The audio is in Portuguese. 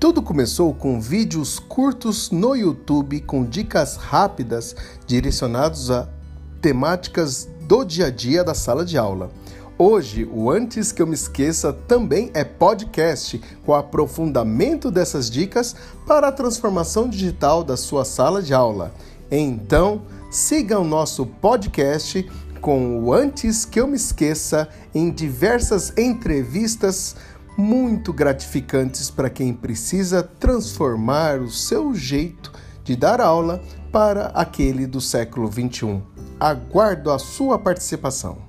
Tudo começou com vídeos curtos no YouTube com dicas rápidas direcionados a temáticas do dia a dia da sala de aula. Hoje, o Antes que eu me esqueça também é podcast com aprofundamento dessas dicas para a transformação digital da sua sala de aula. Então, siga o nosso podcast com o Antes que eu me esqueça em diversas entrevistas muito gratificantes para quem precisa transformar o seu jeito de dar aula para aquele do século 21. Aguardo a sua participação.